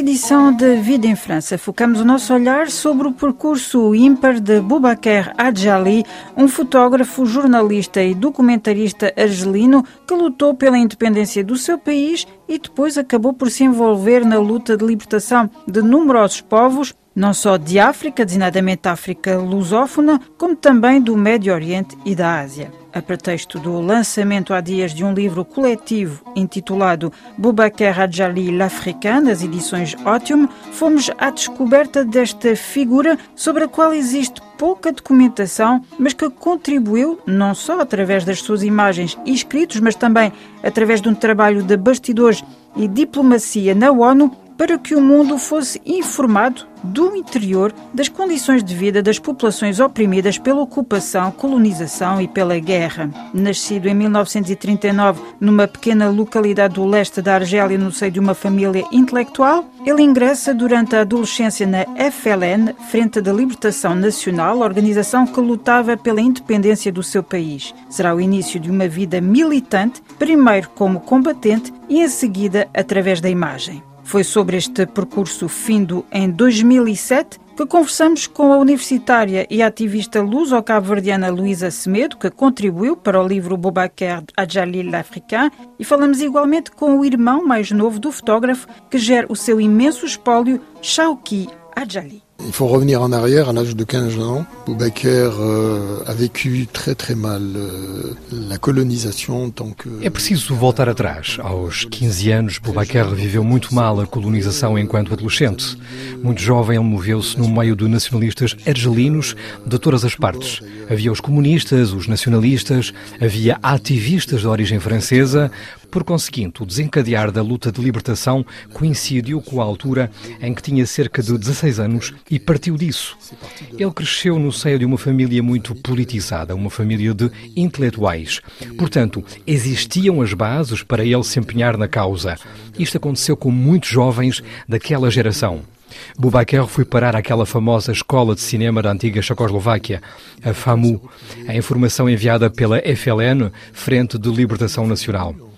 edição de Vida em França, focamos o nosso olhar sobre o percurso ímpar de Boubacar Adjali, um fotógrafo, jornalista e documentarista argelino que lutou pela independência do seu país e depois acabou por se envolver na luta de libertação de numerosos povos, não só de África, designadamente África lusófona, como também do Médio Oriente e da Ásia. A pretexto do lançamento há dias de um livro coletivo intitulado Boubacar Adjali l'Africain, das edições Ótium, fomos à descoberta desta figura sobre a qual existe pouca documentação, mas que contribuiu não só através das suas imagens e escritos, mas também através de um trabalho de bastidores e diplomacia na ONU para que o mundo fosse informado do interior das condições de vida das populações oprimidas pela ocupação, colonização e pela guerra. Nascido em 1939 numa pequena localidade do leste da Argélia no seio de uma família intelectual, ele ingressa durante a adolescência na FLN, Frente da Libertação Nacional, organização que lutava pela independência do seu país. Será o início de uma vida militante, primeiro como combatente e em seguida através da imagem. Foi sobre este percurso findo em 2007 que conversamos com a universitária e ativista luso-cabo-verdiana Luísa Semedo, que contribuiu para o livro Boubacar Adjalil l'Africain, e falamos igualmente com o irmão mais novo do fotógrafo, que gera o seu imenso espólio, Shauki Adjali. Il faut revenir en arrière, à l'âge de 15 ans. Euh, a vécu très très mal euh, la colonisation tant que... É preciso voltar atrás. Aos 15 anos, Boubacar viveu muito mal a colonização enquanto adolescente. Muito jovem, ele moveu-se no meio de nacionalistas argelinos de todas as partes. Havia os comunistas, os nacionalistas, havia ativistas de origem francesa, por conseguinte, o desencadear da luta de libertação coincidiu com a altura em que tinha cerca de 16 anos e partiu disso. Ele cresceu no seio de uma família muito politizada, uma família de intelectuais. Portanto, existiam as bases para ele se empenhar na causa. Isto aconteceu com muitos jovens daquela geração. Bubaquer foi parar àquela famosa escola de cinema da antiga Checoslováquia, a FAMU, a informação enviada pela FLN, Frente de Libertação Nacional.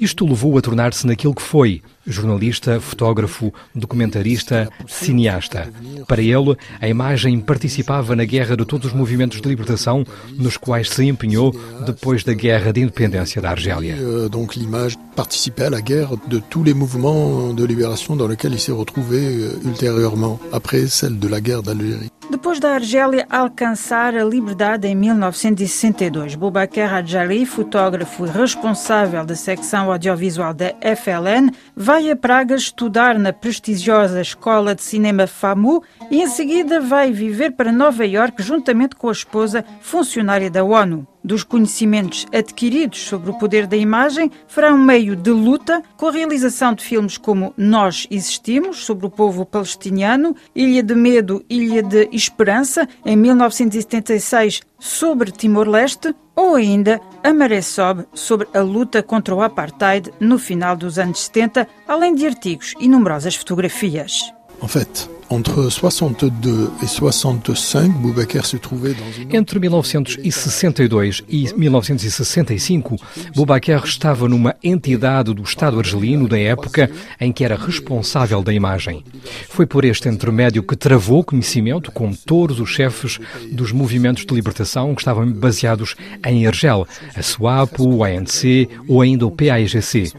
Isto levou a tornar-se naquilo que foi, jornalista, fotógrafo, documentarista, cineasta. Para ele, a imagem participava na guerra de todos os movimentos de libertação nos quais se empenhou depois da guerra de independência da Argélia. Euh, donc l'image participait à la guerre de tous les mouvements de libération dans lesquels il s'est retrouvé euh, ultérieurement, après celle de la guerre d'Algérie. Depois da Argélia alcançar a liberdade em 1962, Boubacar Adjali, fotógrafo e responsável da secção audiovisual da FLN, vai a Praga estudar na prestigiosa Escola de Cinema FAMU e em seguida vai viver para Nova Iorque juntamente com a esposa, funcionária da ONU dos conhecimentos adquiridos sobre o poder da imagem, fará um meio de luta com a realização de filmes como Nós Existimos, sobre o povo palestiniano, Ilha de Medo, Ilha de Esperança, em 1976, sobre Timor-Leste, ou ainda A Maré Sobe, sobre a luta contra o apartheid no final dos anos 70, além de artigos e numerosas fotografias. En fait, entre 62 e 65, Boubacar se trouvait dans une... Entre 1962 e 1965, Boubacar estava numa entidade do Estado argelino da época em que era responsável da imagem. Foi por este intermédio que travou conhecimento com todos os chefes dos movimentos de libertação que estavam baseados em Argel, a SWAPO, o ANC ou ainda o PAIGC.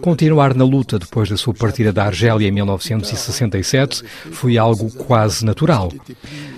Continuar na luta depois da sua partida da Argélia em 1967 foi foi algo quase natural.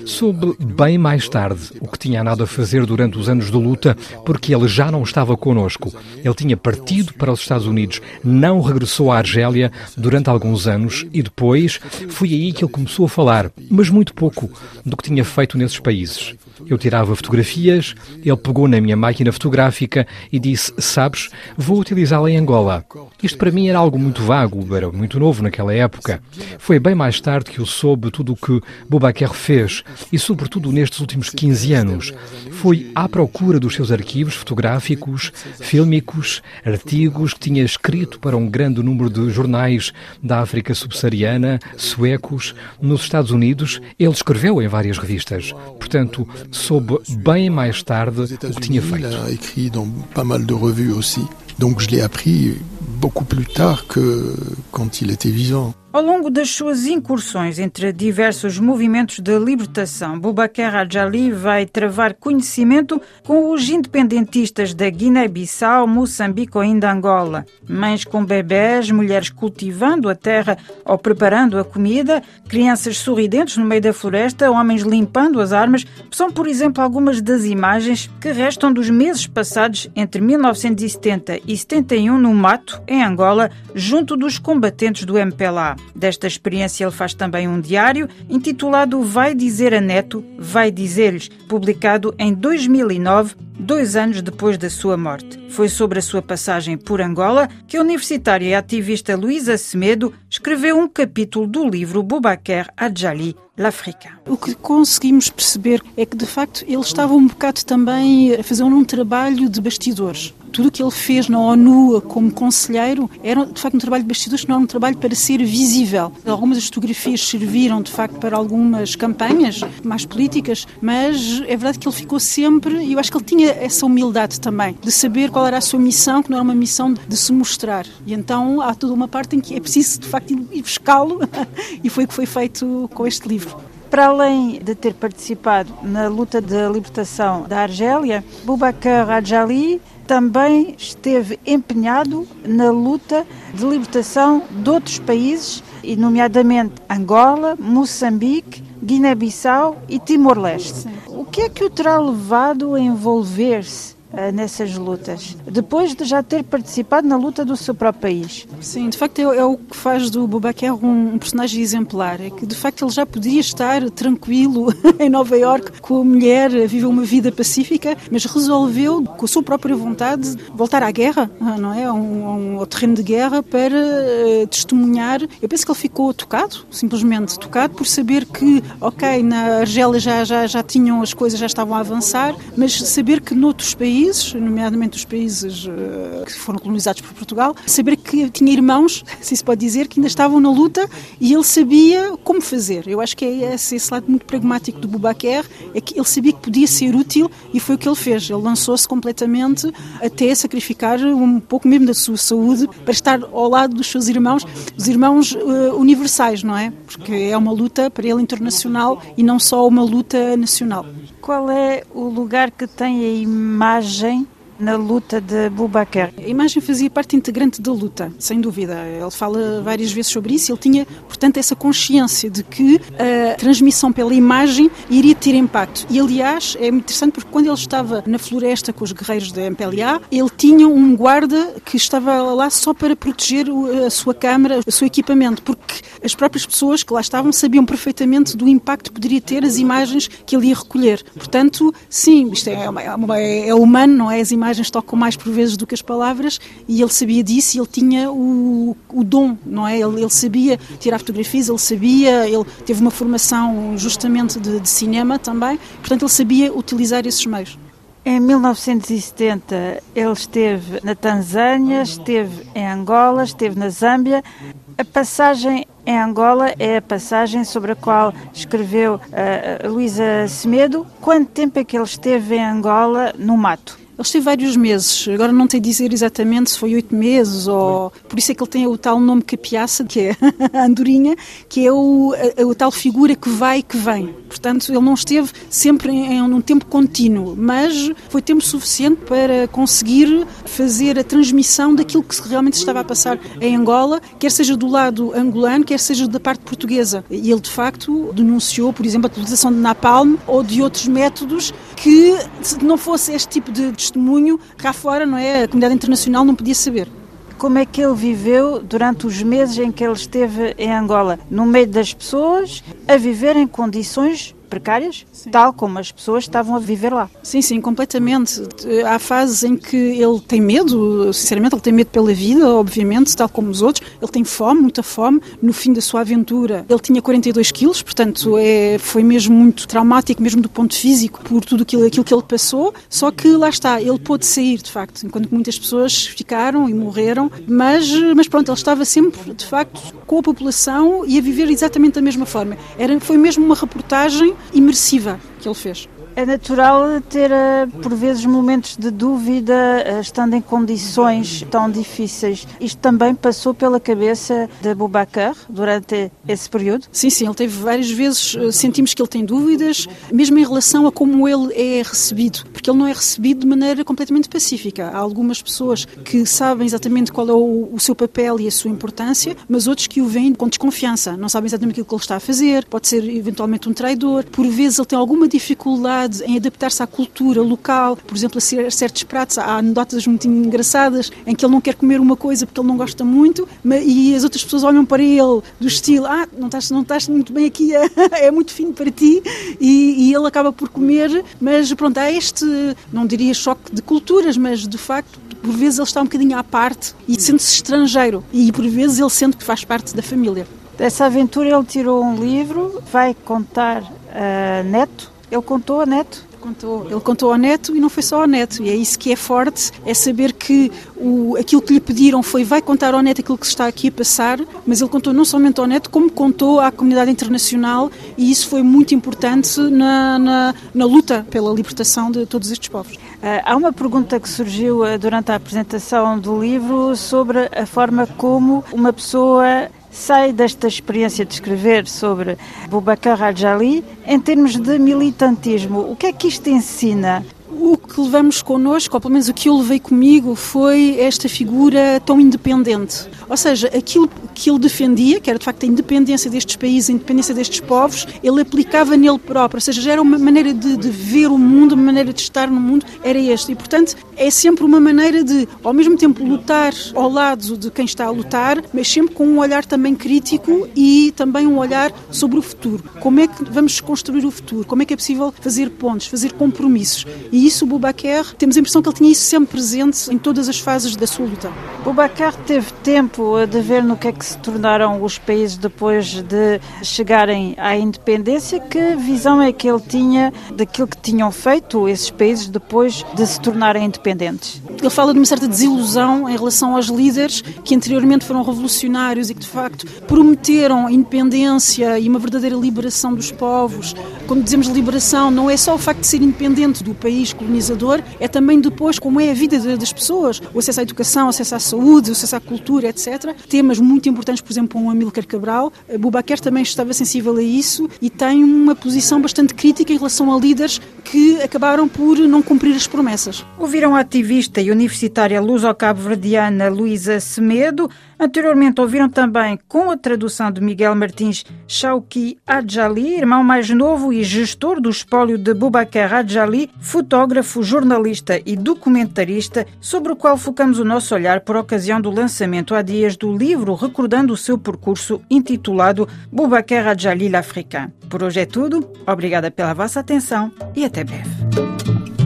Soube bem mais tarde o que tinha andado a fazer durante os anos de luta, porque ele já não estava conosco. Ele tinha partido para os Estados Unidos, não regressou à Argélia durante alguns anos e depois foi aí que ele começou a falar, mas muito pouco, do que tinha feito nesses países. Eu tirava fotografias, ele pegou na minha máquina fotográfica e disse: Sabes, vou utilizá-la em Angola. Isto para mim era algo muito vago, era muito novo naquela época. Foi bem mais tarde que eu soube tudo o que Boubacar fez e, sobretudo, nestes últimos 15 anos. Foi à procura dos seus arquivos fotográficos, fílmicos, artigos que tinha escrito para um grande número de jornais da África subsaariana, suecos, nos Estados Unidos. Ele escreveu em várias revistas. Portanto, soube bem mais tarde o que tinha feito. Donc je l'ai appris beaucoup plus tard que quand il était vivant. Ao longo das suas incursões entre diversos movimentos de libertação, Boubacar Adjali vai travar conhecimento com os independentistas da Guiné-Bissau, Moçambique ou ainda Angola. Mães com bebés, mulheres cultivando a terra ou preparando a comida, crianças sorridentes no meio da floresta, homens limpando as armas, são, por exemplo, algumas das imagens que restam dos meses passados entre 1970 e 71 no mato, em Angola, junto dos combatentes do MPLA. Desta experiência, ele faz também um diário intitulado Vai Dizer a Neto, Vai Dizer-lhes, publicado em 2009, dois anos depois da sua morte. Foi sobre a sua passagem por Angola que a universitária e ativista Luísa Semedo escreveu um capítulo do livro Boubacar Adjali, L'Africa. O que conseguimos perceber é que, de facto, ele estava um bocado também a fazer um trabalho de bastidores tudo o que ele fez na ONU como conselheiro era de facto um trabalho de bastidores, não era um trabalho para ser visível. Algumas das fotografias serviram de facto para algumas campanhas mais políticas, mas é verdade que ele ficou sempre, e eu acho que ele tinha essa humildade também, de saber qual era a sua missão, que não era uma missão de se mostrar. E então há toda uma parte em que é preciso de facto ir buscá-lo, e foi o que foi feito com este livro. Para além de ter participado na luta de libertação da Argélia, Boubacar Adjali também esteve empenhado na luta de libertação de outros países, e nomeadamente Angola, Moçambique, Guiné-Bissau e Timor-Leste. O que é que o terá levado a envolver-se nessas lutas, depois de já ter participado na luta do seu próprio país. Sim, de facto é, é o que faz do Boubacar um, um, personagem exemplar, é que de facto ele já podia estar tranquilo em Nova York com a mulher, viver uma vida pacífica, mas resolveu, com a sua própria vontade, voltar à guerra, ah, não é? Um, um, ao terreno de guerra para uh, testemunhar. Eu penso que ele ficou tocado, simplesmente tocado, por saber que, ok, na Argélia já, já, já tinham as coisas, já estavam a avançar, mas saber que noutros países países, nomeadamente os países uh, que foram colonizados por Portugal, saber que tinha irmãos, se se pode dizer, que ainda estavam na luta e ele sabia como fazer. Eu acho que é esse, esse lado muito pragmático do Boubacar, é que ele sabia que podia ser útil e foi o que ele fez. Ele lançou-se completamente até sacrificar um pouco mesmo da sua saúde para estar ao lado dos seus irmãos, os irmãos uh, universais, não é? Porque é uma luta para ele internacional e não só uma luta nacional. Qual é o lugar que tem a imagem na luta de Boubacar. A imagem fazia parte integrante da luta, sem dúvida. Ele fala várias vezes sobre isso. Ele tinha, portanto, essa consciência de que a transmissão pela imagem iria ter impacto. E, aliás, é muito interessante porque quando ele estava na floresta com os guerreiros da MPLA, ele tinha um guarda que estava lá só para proteger a sua câmara, o seu equipamento, porque as próprias pessoas que lá estavam sabiam perfeitamente do impacto que poderia ter as imagens que ele ia recolher. Portanto, sim, isto é, é, é humano, não é? As imagens imagens tocam mais por vezes do que as palavras e ele sabia disso e ele tinha o, o dom, não é? Ele, ele, sabia tirar fotografias, ele sabia, ele teve uma formação justamente de, de cinema também, portanto ele sabia utilizar esses meios. Em 1970 ele esteve na Tanzânia, esteve em Angola, esteve na Zâmbia. A passagem em Angola é a passagem sobre a qual escreveu uh, Luísa Semedo. Quanto tempo é que ele esteve em Angola no mato? Ele esteve vários meses, agora não sei dizer exatamente se foi oito meses ou. Por isso é que ele tem o tal nome Capiaça, que é a andorinha, que é o, a, a, tal figura que vai e que vem. Portanto, ele não esteve sempre em, em um tempo contínuo, mas foi tempo suficiente para conseguir fazer a transmissão daquilo que realmente estava a passar em Angola, quer seja do lado angolano, quer seja da parte portuguesa. E ele, de facto, denunciou, por exemplo, a utilização de napalm ou de outros métodos que, se não fosse este tipo de testemunho, cá fora, não é? A comunidade internacional não podia saber. Como é que ele viveu durante os meses em que ele esteve em Angola? No meio das pessoas, a viver em condições precárias, sim. tal como as pessoas estavam a viver lá. Sim, sim, completamente. Há fases em que ele tem medo, sinceramente, ele tem medo pela vida, obviamente, tal como os outros. Ele tem fome, muita fome. No fim da sua aventura, ele tinha 42 quilos, portanto, é, foi mesmo muito traumático, mesmo do ponto físico, por tudo aquilo, aquilo que ele passou. Só que lá está, ele pôde sair, de facto, enquanto muitas pessoas ficaram e morreram. Mas, mas pronto, ele estava sempre, de facto, com a população e a viver exatamente da mesma forma. Era, foi mesmo uma reportagem imersiva que ele fez. É natural ter, eh, por vezes, momentos de dúvida, eh, estando em condições tão difíceis. Isto também passou pela cabeça de Boubacar durante esse período? Sim, sim, ele teve várias vezes, eh, sentimos que ele tem dúvidas, mesmo em relação a como ele é recebido, porque ele não é recebido de maneira completamente pacífica. Há algumas pessoas que sabem exatamente qual é o, o seu papel e a sua importância, mas outros que o veem com desconfiança, não sabem exatamente aquilo que ele está a fazer, pode ser eventualmente um traidor, por vezes ele tem alguma dificuldade em adaptar-se à cultura local, por exemplo, a certos pratos. Há anedotas muito engraçadas em que ele não quer comer uma coisa porque ele não gosta muito e as outras pessoas olham para ele do estilo: Ah, não estás, não estás muito bem aqui, é muito fino para ti, e, e ele acaba por comer. Mas pronto, há este, não diria choque de culturas, mas de facto por vezes ele está um bocadinho à parte e sente-se estrangeiro e por vezes ele sente que faz parte da família. Dessa aventura ele tirou um livro, vai contar a Neto, ele contou a Neto? Contou, ele contou ao neto e não foi só ao neto. E é isso que é forte, é saber que o, aquilo que lhe pediram foi vai contar ao neto aquilo que se está aqui a passar, mas ele contou não somente ao neto, como contou à comunidade internacional e isso foi muito importante na, na, na luta pela libertação de todos estes povos. Ah, há uma pergunta que surgiu ah, durante a apresentação do livro sobre a forma como uma pessoa sai desta experiência de escrever sobre Boubacar Al-Jali em termos de militantismo. O que é que isto ensina? O que levamos connosco, ou pelo menos o que eu levei comigo, foi esta figura tão independente. Ou seja, aquilo que ele defendia, que era de facto a independência destes países, a independência destes povos, ele aplicava nele próprio. Ou seja, já era uma maneira de, de ver o mundo, uma maneira de estar no mundo, era este. E, portanto, é sempre uma maneira de, ao mesmo tempo, lutar ao lado de quem está a lutar, mas sempre com um olhar também crítico e também um olhar sobre o futuro. Como é que vamos construir o futuro? Como é que é possível fazer pontos, fazer compromissos? E isso, o Boubacar, temos a impressão que ele tinha isso sempre presente em todas as fases da sua luta. Boubacar teve tempo de ver no que é que se tornaram os países depois de chegarem à independência. Que visão é que ele tinha daquilo que tinham feito esses países depois de se tornarem independentes? Ele fala de uma certa desilusão em relação aos líderes que anteriormente foram revolucionários e que de facto prometeram independência e uma verdadeira liberação dos povos. Quando dizemos liberação, não é só o facto de ser independente do país colonizador, é também depois como é a vida das pessoas, o acesso à educação, o acesso à saúde, o acesso à cultura, etc. Temas muito importantes, por exemplo, um Amílcar Cabral. Bubaquer também estava sensível a isso e tem uma posição bastante crítica em relação a líderes que acabaram por não cumprir as promessas. Ouviram a ativista e universitária luso-cabo-verdiana Luísa Semedo. Anteriormente ouviram também, com a tradução de Miguel Martins, Shauki Adjali, irmão mais novo e gestor do espólio de Boubacar Adjali, fotógrafo, jornalista e documentarista, sobre o qual focamos o nosso olhar por ocasião do lançamento há dias do livro recordando o seu percurso intitulado Boubacar Adjali l'Africain. Por hoje é tudo. Obrigada pela vossa atenção e até breve.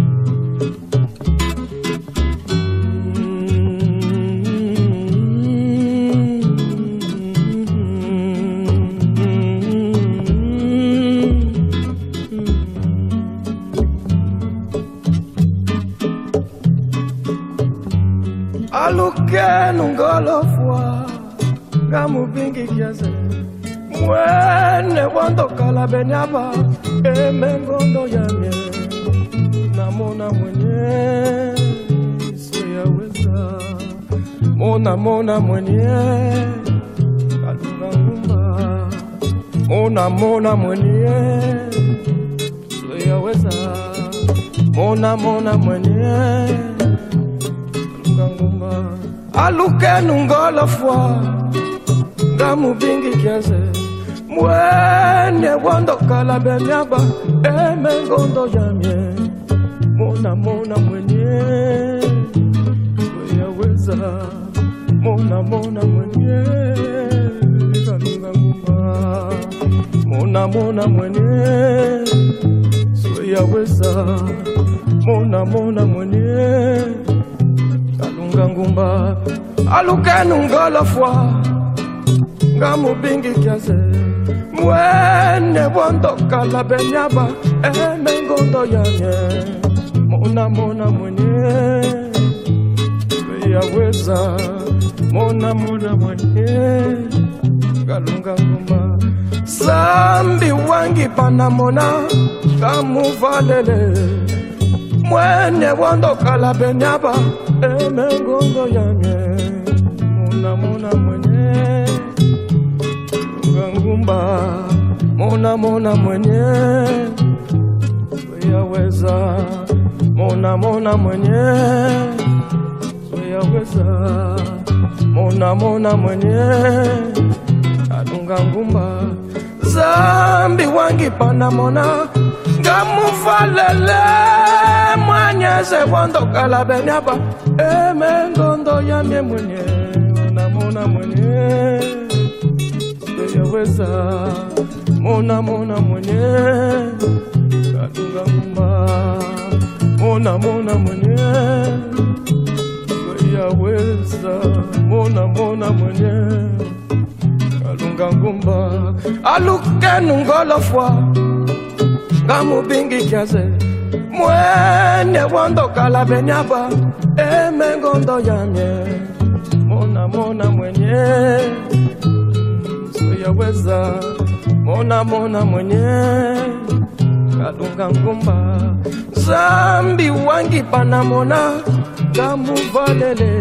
Nungolofwa ngamubingi kiaze mwene wandokala benyaba emengondo yamye namona mwenye siyaweza mona mona mwenye kalunga ngumba mona mona mwenye siyaweza mona mona mwenye kalunga ngumba alukenu ngola fwa nga mubingi kienze mwene wondokala bemiaba emengondo yamie mona mona mwenye weyaweza mona mona mwenye kanunga ngumba. Mona mona mwenye sweyaweza mona mona mwenye ngumba alukenu ngolofwa ngamubingi kiaze mwene wondokala benyaba emengondo yanye. Mona mona mwenye weyaweza mona mona mwenye kalunga ngumba. Sambi wangi panamona kamuvalele mwene wandokhala penyapa emengongo yanye munamuna mwenye. Ngangumba munamuna mwenye. Weza. Uyaweza munamuna mwenye. Weza. Uyaweza munamuna mwenye. Anunga Zambi wangi pana mona ngamuvalele Nionyeshe bwando kalabe hapa eme ngondo ya mie mwenyewe namona mwenyewe sijaweza mona mona mwenyewe katunga mba mona mona mwenyewe sijaweza mona mona mwenyewe kalunga ngumba alukenu ngolofwa ngamubingi kiazee mwene wandokala benyaba emengondo eh, yamye mona mona mwenye soyaweza mona mona mwenye kalunga ngumba. Zambi wangipana mona. Ngamuvalele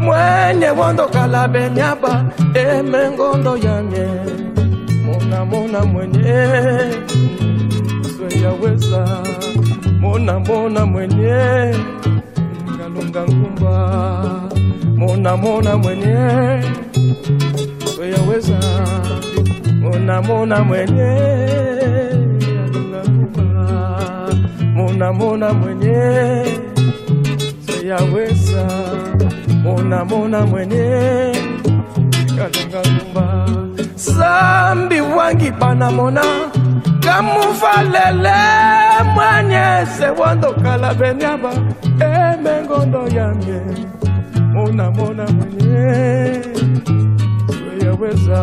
mwenye wandokala benyaba emengondo eh, yamye mona mona mwenye sweyaweza mona mona mwenye? Ngalunga ngumba. Mona mona mwenye? Sweyaweza mona mona mwenye? Ngalunga mona mona mwenye? Sweyaweza mona mona mwenye? Kalunga ngumba. Zambi wangipana mona kamuvalele mwanyese wandokala benyaba. Emengondo yamye mona mona mwenye. Sweyaweza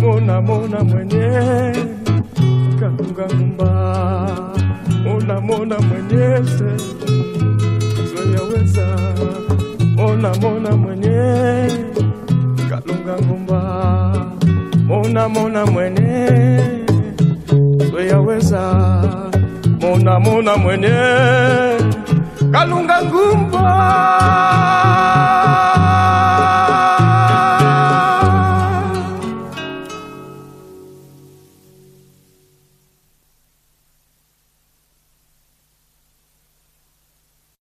mona mona mwenye. Kalunga ngumba mona mona mwenyese. Sweyaweza mona mona mwenye. Kalunga ngumba mona mona mwenye sweyaweza mona mona mwenye. Kalunga ngumba